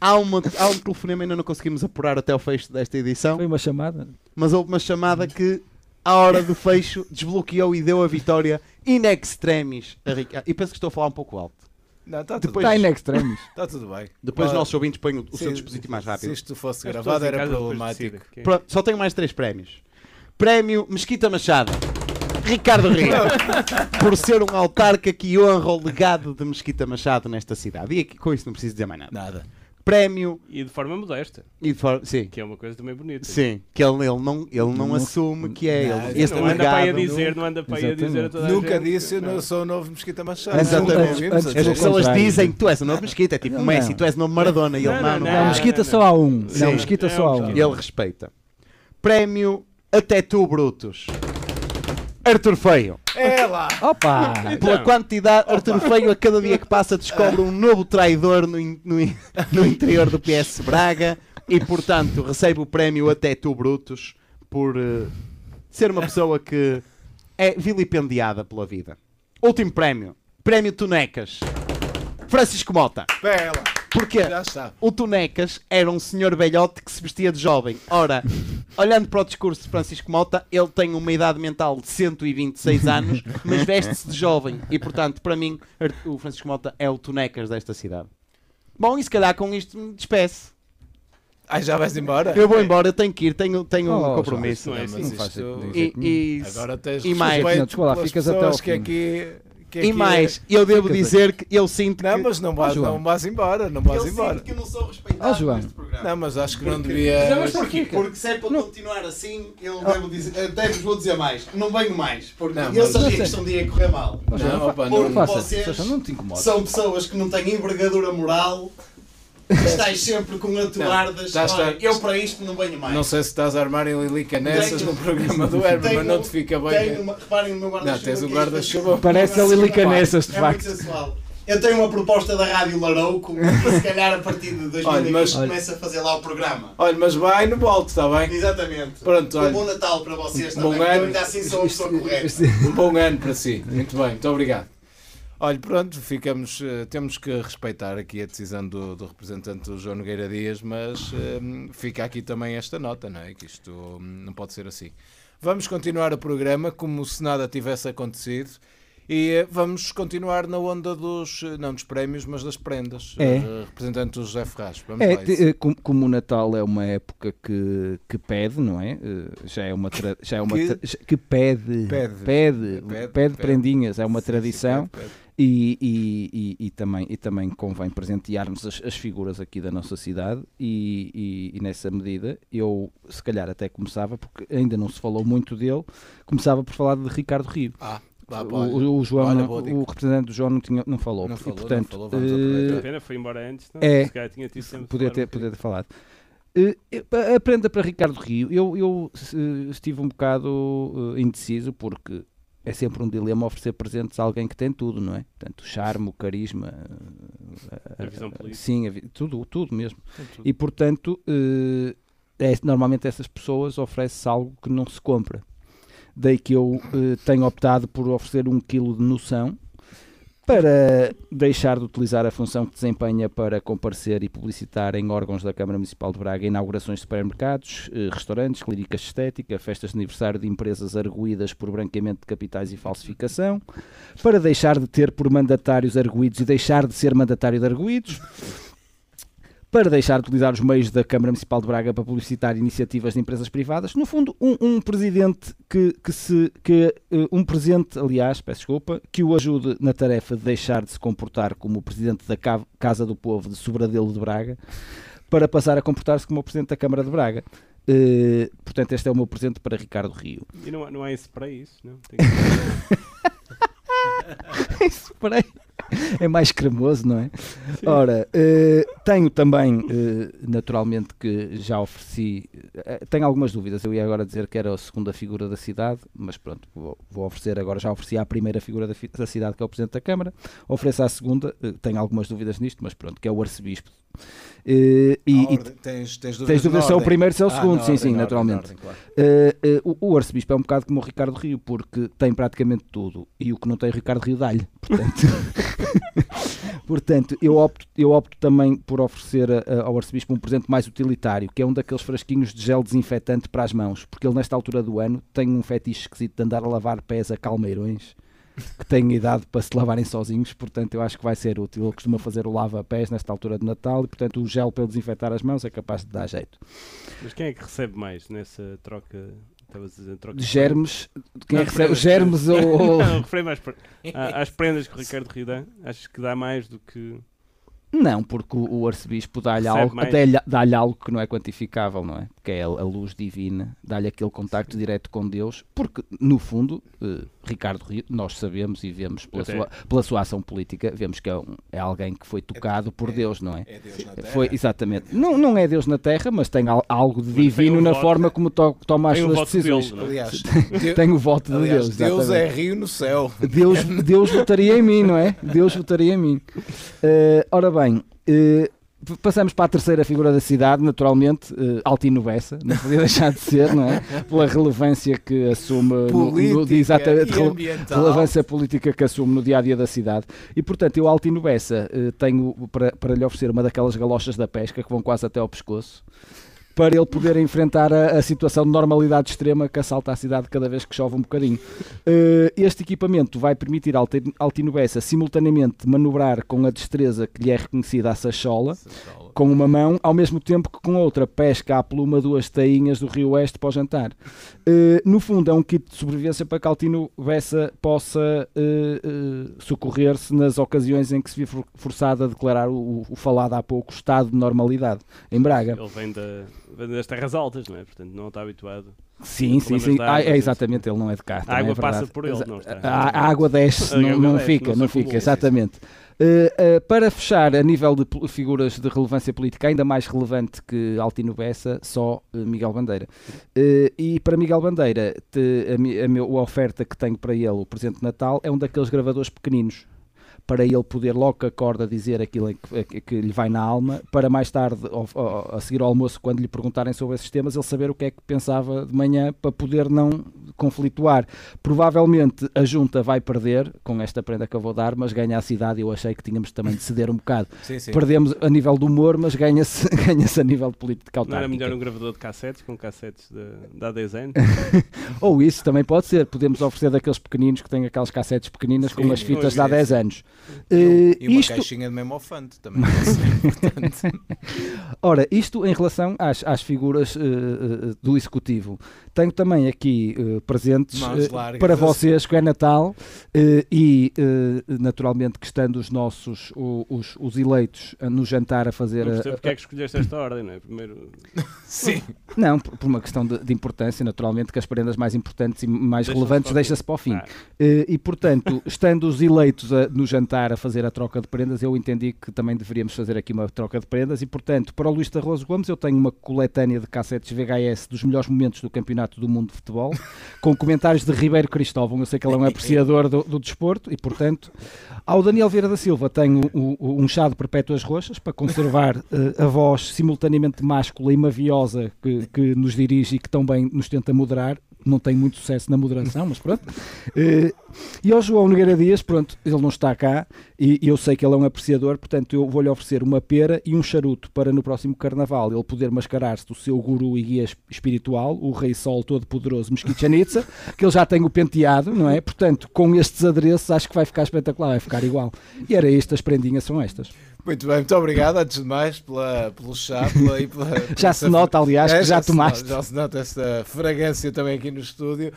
há, uma, há um telefonema ainda não conseguimos apurar até ao fecho desta edição, Foi uma chamada. mas houve uma chamada que à hora do fecho desbloqueou e deu a vitória in extremis a Ricardo. E penso que estou a falar um pouco alto. Não, está tudo, Depois- Está in extremis. tá tudo bem. Depois os nossos ouvintes põem o, o se- seu dispositivo mais rápido. Se isto fosse gravado em era problemático. é. Pronto, só tenho mais três prémios. Prémio Mesquita Machado. Ricardo Rio. por ser um autarca que honra o legado de Mesquita Machado nesta cidade. E aqui, com isso não preciso dizer mais nada. Nada. Prémio. E de forma modesta, E de forma- sim. que é uma coisa também bonita. Sim, que ele, ele não, ele não, Não- assume que é Não, ele. Este não anda para aí a dizer, não anda para a dizer a toda a Nunca gente disse eu não sou o novo Mesquita Machado. Exatamente. A As pessoas dizem que tu és o novo Mesquita, é tipo Não, Messi, tu és o novo Maradona. E ele Não, não, não, não, Não, não, Mesquita não, só há um. Sim. Não, Mesquita É só há um um. E ele respeita. Prémio Até Tu Brutos. Arthur Feio. É lá! Opa! Pela Então. quantidade, Arthur Feio a cada dia que passa descobre um novo traidor no, in- no in- no interior do PS Braga e, portanto, recebe o prémio Até Tu Brutos por eh, ser uma pessoa que é vilipendiada pela vida. Último prémio. Prémio Tonecas. Francisco Mota. É está. O Tonecas era um senhor velhote que se vestia de jovem. Ora, olhando para o discurso de Francisco Mota, ele tem uma idade mental de 126 anos, mas veste-se de jovem. E, portanto, para mim, o Francisco Mota é o Tonecas desta cidade. Bom, e se calhar com isto me despeço. Ai, já vais embora? Eu vou embora, eu tenho que ir, tenho, tenho Oh, um compromisso. Não é Não, assim. mas Não faz isto- sentido E, e, Agora tens E mais- Não, desculpa lá, ficas até ao que fim. aqui... Que e aqui- mais, eu devo Ficas dizer que eu sinto Não, que... mas não vais, João. não vais embora, não vais embora. eu não sou respeitado Oh, João. neste programa. Não, mas acho que não Porque- devia... Não, mas porquê? Porque se é para continuar assim, eu Ah. devo dizer, até vos vou dizer mais, não venho mais, porque Não, eu sabia Não que isto um dia ia correr mal. Não, não, opa, não, não- não. São pessoas que não têm envergadura moral, estáis sempre com. Não, está- Olha, eu para isto não venho mais. Não sei se estás a armar em Lilica nessas Tenho- no programa do Herman, mas não te fica bem. Tenho uma, reparem no meu guarda-chuva. Não, tens um que guarda-chuva. Parece a Lili Canessas, de É facto. muito sensual. Eu tenho uma proposta da Rádio Larouco se calhar a partir de 2020 Olha, mas- começa a fazer lá o programa. Olha, mas vai no volto, está bem? Exatamente. Pronto, Um olha. bom Natal para vocês Bom também. ano. Eu ainda assim sou a pessoa correta. Um bom ano para si. Muito bem, muito obrigado. Olha, pronto, ficamos, eh, temos que respeitar aqui a decisão do, do representante do João Nogueira Dias, mas eh, fica aqui também esta nota, não é? Que isto hum, não pode ser assim. Vamos continuar o programa como se nada tivesse acontecido e eh, vamos continuar na onda dos, não dos prémios, mas das prendas. É. Representante do José Ferraz. Vamos É, como, o Natal é uma época que, que pede, não é? Já é uma, tra- já é uma Que? tra- que pede, Pede. pede, Pede, pede, pede. prendinhas, é uma Sim, tradição pede. E, e, e, e também, e também convém presentearmos as, as figuras aqui da nossa cidade e, e- e nessa medida eu se calhar até começava, porque ainda não se falou muito dele, começava por falar de Ricardo Rio. Ah, vá, O, o- João, Olha, não- o representante do João não, tinha, não falou. Não e, falou, não portanto, falou, vamos eh, aproveitar. A pena foi embora antes, não? É. Se calhar tinha tido sempre de Podia falar ter, um podia ter falado. Eh, aprenda para Ricardo Rio. Eu, eu estive um bocado eh, indeciso porque é sempre um dilema oferecer presentes a alguém que tem tudo, não é? Tanto o charme, o carisma, eh, A visão eh, política. sim, a tudo, tudo mesmo. Tudo. E portanto, eh, é- normalmente essas pessoas oferecem algo que não se compra. Daí que eu eh, tenho optado por oferecer um quilo de noção para deixar de utilizar a função que desempenha para comparecer e publicitar em órgãos da Câmara Municipal de Braga inaugurações de supermercados, eh, restaurantes, clínicas de estética, festas de aniversário de empresas arguídas por branqueamento de capitais e falsificação, para deixar de ter por mandatários arguídos e deixar de ser mandatário de arguídos, para deixar de utilizar os meios da Câmara Municipal de Braga para publicitar iniciativas de empresas privadas. No fundo, um, um presidente que, que se. Que, eh, um presidente, aliás, peço desculpa, que o ajude na tarefa de deixar de se comportar como o presidente da Ca- Casa do Povo de Sobradelo de Braga, para passar a comportar-se como o presidente da Câmara de Braga. Eh, portanto, este é o meu presente para Ricardo Rio. E não, há- não há esse para isso, não? Tem que- Isso. É mais cremoso, não é? Ora, eh, tenho também, eh, naturalmente, que já ofereci. eh, tenho algumas dúvidas. Eu ia agora dizer que era a segunda figura da cidade, mas pronto, vou, vou oferecer agora. Já ofereci à primeira figura da, da cidade, que é o Presidente da Câmara. Ofereço à segunda, tenho algumas dúvidas nisto, mas pronto, que é o Arcebispo. Eh, e, e tens, tens dúvidas, tens dúvidas se é o primeiro, se é o Ah, segundo, na sim, ordem, sim, ordem, na naturalmente. ordem, claro. Uh, uh, o, o arcebispo é um bocado como o Ricardo Rio, porque tem praticamente tudo e o que não tem o Ricardo Rio dá-lhe. Portanto, portanto eu, opto, eu opto também por oferecer a- ao arcebispo um presente mais utilitário, que é um daqueles frasquinhos de gel desinfetante para as mãos, porque ele, nesta altura do ano, tem um fetiche esquisito de andar a lavar pés a calmeirões. Que têm idade para se lavarem sozinhos, portanto eu acho que vai ser útil. Ele costuma fazer o lava-pés nesta altura de Natal e, portanto, o gel para ele desinfetar as mãos é capaz de dar jeito. Mas quem é que recebe mais nessa troca? Estavas a dizer troca De germes, quem é Não, que recebe? Germes ou. ou- Não, refere mais pre- a- às prendas que o Ricardo Rio dá. Achas que dá mais do que. Não, porque o, arcebispo dá-lhe algo, mais. dá-lhe algo que não é quantificável, não é? Que é a, luz divina, dá-lhe aquele contacto direto com Deus, porque no fundo, eh, Ricardo Rio, nós sabemos e vemos pela sua, pela sua ação política, vemos que é, um- é alguém que foi tocado por é- Deus, não é? É Deus na terra. Foi, exatamente. Não, não é Deus na Terra, mas tem al- algo de divino um na voto- forma como to- toma as Tem o suas voto decisões. dele, é? Aliás, Tem o voto de aliás, Deus. Deus é exatamente. rio no céu. Deus, Deus votaria em mim, não é? Deus votaria em mim. Eh, ora bem, eh, Passamos para a terceira figura da cidade, naturalmente, uh, Altino Bessa, não podia deixar de ser, não é? Pela relevância que assume política no, no, exatamente, relevância política que assume no dia a dia da cidade. E portanto, eu, Altino Bessa, uh, tenho para, para lhe oferecer uma daquelas galochas da pesca que vão quase até ao pescoço para ele poder enfrentar a, a, situação de normalidade extrema que assalta a cidade cada vez que chove um bocadinho. Uh, este equipamento vai permitir ao Altino Bessa simultaneamente manobrar com a destreza que lhe é reconhecida à sachola, com uma mão, ao mesmo tempo que com outra pesca à pluma duas tainhas do Rio Oeste para o jantar. Uh, no fundo, é um kit de sobrevivência para que Altino Bessa possa uh, socorrer-se nas ocasiões em que se vê forçado a declarar o, o falado há pouco estado de normalidade em Braga. Ele vem da das terras altas, não é? Portanto, não está habituado. Sim, sim, sim. Ah, é exatamente, ele não é de cá. A água é passa por ele, não está. A, a água desce, não, não fica, não, fica, exatamente. Uh, uh, para fechar, a nível de figuras de relevância política, ainda mais relevante que Altino Bessa, só uh, Miguel Bandeira. e para Miguel Bandeira, te, a, a, a oferta que tenho para ele, o presente de Natal, é um daqueles gravadores pequeninos para ele poder logo que acorda dizer aquilo que, que, lhe vai na alma, para mais tarde, ao, ao, a seguir ao almoço, quando lhe perguntarem sobre esses temas, ele saber o que é que pensava de manhã para poder não conflituar. Provavelmente a junta vai perder com esta prenda que eu vou dar, mas ganha a cidade. Eu achei que tínhamos também de ceder um bocado. Sim, sim. Perdemos a nível do humor, mas ganha-se ganha a nível de política autárquica. Não era melhor um gravador de cassetes com cassetes da design? Ou isso também pode ser. Podemos oferecer daqueles pequeninos que têm aquelas cassetes pequeninas sim, com umas fitas de há 10 anos. Uh, e uma isto... caixinha de memofante também. Ora, isto em relação às, às figuras uh, uh, do Executivo. Tenho também aqui presentes para vocês, que é Natal, e naturalmente que estando os nossos, os, os eleitos no jantar a fazer. Não percebo porque é que escolheste esta ordem, não é? Primeiro. Sim. Não, por, por uma questão de, de, importância, naturalmente, que as prendas mais importantes e mais deixa relevantes deixa-se para o fim. Ah. e portanto, estando os eleitos a, no jantar a fazer a troca de prendas, eu entendi que também deveríamos fazer aqui uma troca de prendas e, portanto, para o Luís Tarroso Gomes, eu tenho uma coletânea de cassetes VHS dos melhores momentos do Campeonato do Mundo de Futebol, com comentários de Ribeiro Cristóvão. Eu sei que ele é um apreciador do, do desporto e, portanto, ao Daniel Vieira da Silva tenho o, o, um chá de perpétuas roxas para conservar uh, a voz simultaneamente máscula e maviosa que, que nos dirige e que tão bem nos tenta moderar não tem muito sucesso na moderação, mas pronto. Uh, e ao João Nogueira Dias, pronto, ele não está cá e, eu sei que ele é um apreciador, portanto eu vou-lhe oferecer uma pera e um charuto para no próximo carnaval ele poder mascarar-se do seu guru e guia espiritual, o Rei Sol Todo-Poderoso Mesquichanitza, que ele já tem o penteado, não é? Portanto, com estes adereços acho que vai ficar espetacular, vai ficar igual. E era isto, as prendinhas são estas. Muito bem, muito obrigado, antes de mais, pela, pelo chá. Pela, pela, já se nota, aliás, é, que já, já tomaste. Se nota, já se nota esta fragrância também aqui no estúdio.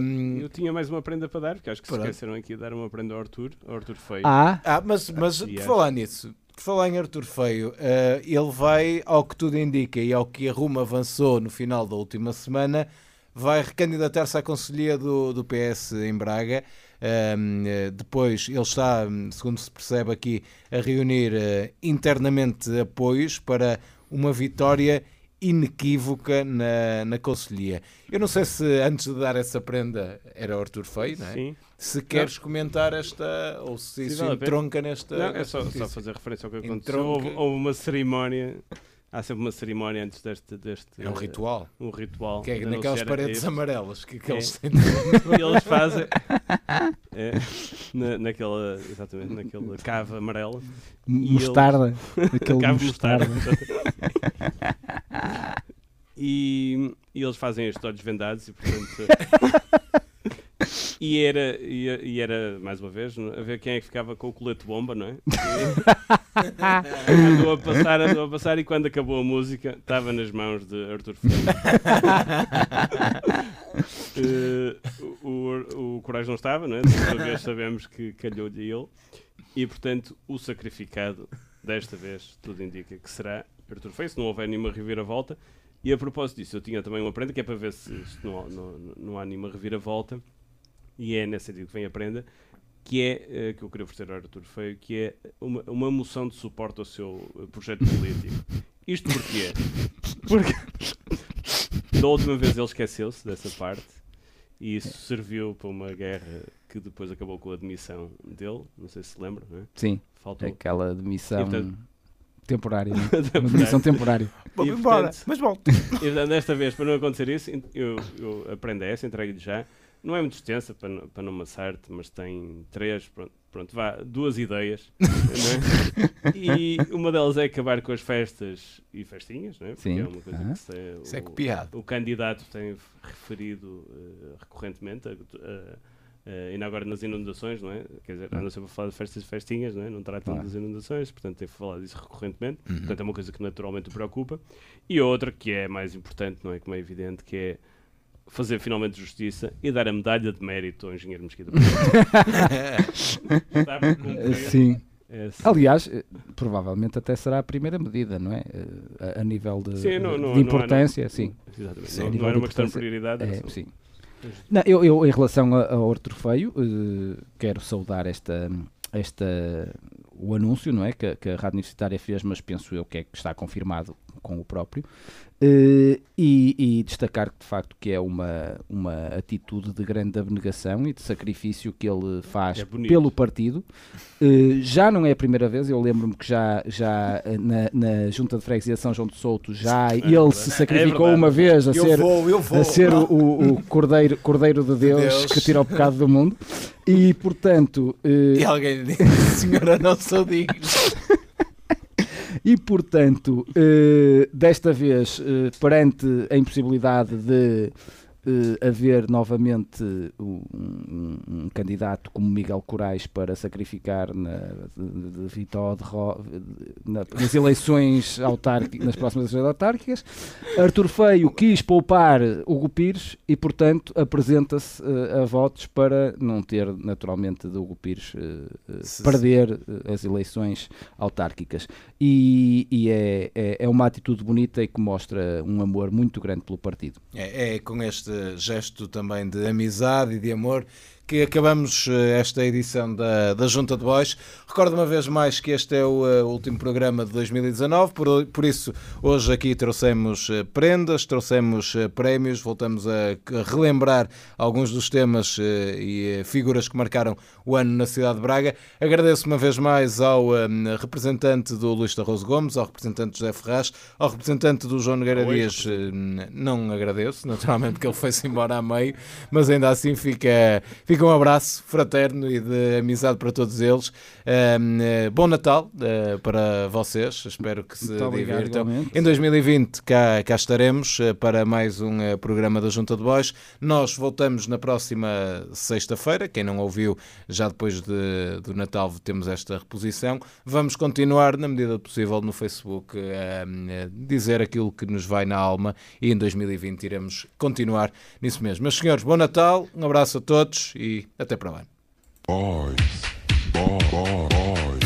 Um... Eu tinha mais uma prenda para dar, porque acho que Pronto. se esqueceram aqui de dar uma prenda ao Arthur, ao Arthur Feio. Ah, ah mas, mas por falar nisso, por falar em Arthur Feio, uh, ele vai, ao que tudo indica e ao que a Ruma avançou no final da última semana, vai recandidatar-se à Conselhia do, do PS em Braga. Um, depois ele está, segundo se percebe aqui, a reunir uh, internamente apoios para uma vitória inequívoca na, na Conselhia. Eu não sei se antes de dar essa prenda era Arthur Feio, não é? Sim. Se queres não. comentar esta, ou se isso entronca nesta. Não, é só, só, fazer referência ao que aconteceu. Houve, houve uma cerimónia há sempre uma cerimónia antes deste. deste é um ritual. Um ritual. Que é naquelas paredes amarelas que, que é. eles têm. e eles fazem. É, na, naquela. Exatamente, naquela cave amarela. Mostarda. Eles... Aquele cave mostarda. e, e eles fazem estes olhos vendados e portanto. E era, e, e, era, mais uma vez, a ver quem é que ficava com o colete bomba, não é? andou a passar, andou a passar e quando acabou a música estava nas mãos de Arthur Freire. uh, o, o Coragem não estava, não é? Desta vez sabemos que calhou-lhe ele. E portanto, o sacrificado, desta vez, tudo indica que será Arthur Freire, se não houver nenhuma reviravolta. E a propósito disso, eu tinha também uma prenda que é para ver se, se não, não, não há nenhuma reviravolta e é nesse sentido que vem a prenda, que é, uh, que eu queria oferecer ao Arthur Feio, que é uma, uma moção de suporte ao seu uh, projeto político. Isto porquê? Porque da última vez ele esqueceu-se dessa parte e isso serviu para uma guerra que depois acabou com a admissão dele, não sei se se lembra, não é? Sim, Faltou. aquela admissão... Temporário, não é? uma demissão temporária. Vou E, embora, mas volto. E portanto, desta vez, para não acontecer isso, eu, eu aprendo essa, entrego-lhe já. Não é muito extensa para, não- para não amassar-te, mas tem três, pronto, pronto vá, duas ideias. não é? E uma delas é acabar com as festas e festinhas, não é? Porque Sim. é uma coisa que se, Isso é o- copiado. o candidato tem referido eh, recorrentemente, a- a- a- ainda agora nas inundações, não é? Quer dizer, anda sempre a falar de festas e festinhas, não é? Não tratam Claro. das inundações, portanto tem falado disso recorrentemente, Uhum. portanto é uma coisa que naturalmente o preocupa. E outra que é mais importante, não é? Como é evidente, que é fazer finalmente justiça e dar a medalha de mérito ao engenheiro Mesquita. Dá por cumprir Sim. esse- Aliás, eh, provavelmente até será a primeira medida, não é? Eh, A, a nível de, Sim, não- de não- não há- importância, não- sim. Exatamente. Sim, não, a não nível era de uma questão de importância, prioridade. É, sim. Não, eu, eu, em relação ao outro trofeio, eh, quero saudar esta, esta, o anúncio não é, que, que a Rádio Universitária fez, mas penso eu que, é, que está confirmado com o próprio, eh, e, e destacar que de facto que é uma, uma atitude de grande abnegação e de sacrifício que ele faz É pelo partido. Eh, já não é a primeira vez, eu lembro-me que já, já eh, na, na Junta de Freguesia de São João de Souto, já ele verdade. se É sacrificou verdade. uma vez a Eu ser vou, eu vou. a ser o, o- cordeiro, cordeiro de Deus, Deus. que tira o pecado do mundo e portanto eh, E alguém disse, senhora, não sou digno. e portanto eh, desta vez eh, perante a impossibilidade de eh, haver novamente um, um- um candidato como Miguel Corais para sacrificar na, de, de de Ro- na- nas eleições autárquicas, nas próximas eleições autárquicas, Artur Feio quis poupar Hugo Pires e, portanto, apresenta-se eh, a votos para não ter, naturalmente, de Hugo Pires Se- perder as eleições autárquicas. E, e é, é, é uma atitude bonita e que mostra um amor muito grande pelo partido. É, é com este gesto também de amizade e de amor que acabamos eh, esta edição da, da Junta de Boys. Recordo uma vez mais que este é o eh, último programa de 2019, por, por isso hoje aqui trouxemos eh, prendas, trouxemos prémios, voltamos a, relembrar alguns dos temas e figuras que marcaram o ano na cidade de Braga. Agradeço uma vez mais ao representante do Luís Tarroso Gomes, ao representante José Ferraz, ao representante do João Nogueira Oi, Dias, não agradeço, naturalmente, porque ele foi-se embora a meio, mas ainda assim fica, fica um abraço fraterno e de amizade para todos eles. Um, eh, bom Natal eh, para vocês, espero que se Muito divirtam. Em 2020 cá, cá estaremos eh, para mais um programa da Junta de Bois. Nós voltamos na próxima sexta-feira. Quem não ouviu, já depois de- do Natal temos esta reposição. Vamos continuar, na medida do possível, no Facebook a dizer aquilo que nos vai na alma e em 2020 iremos continuar nisso mesmo. Meus senhores, bom Natal, um abraço a todos e até para lá. Boys. Boy, boy, boys.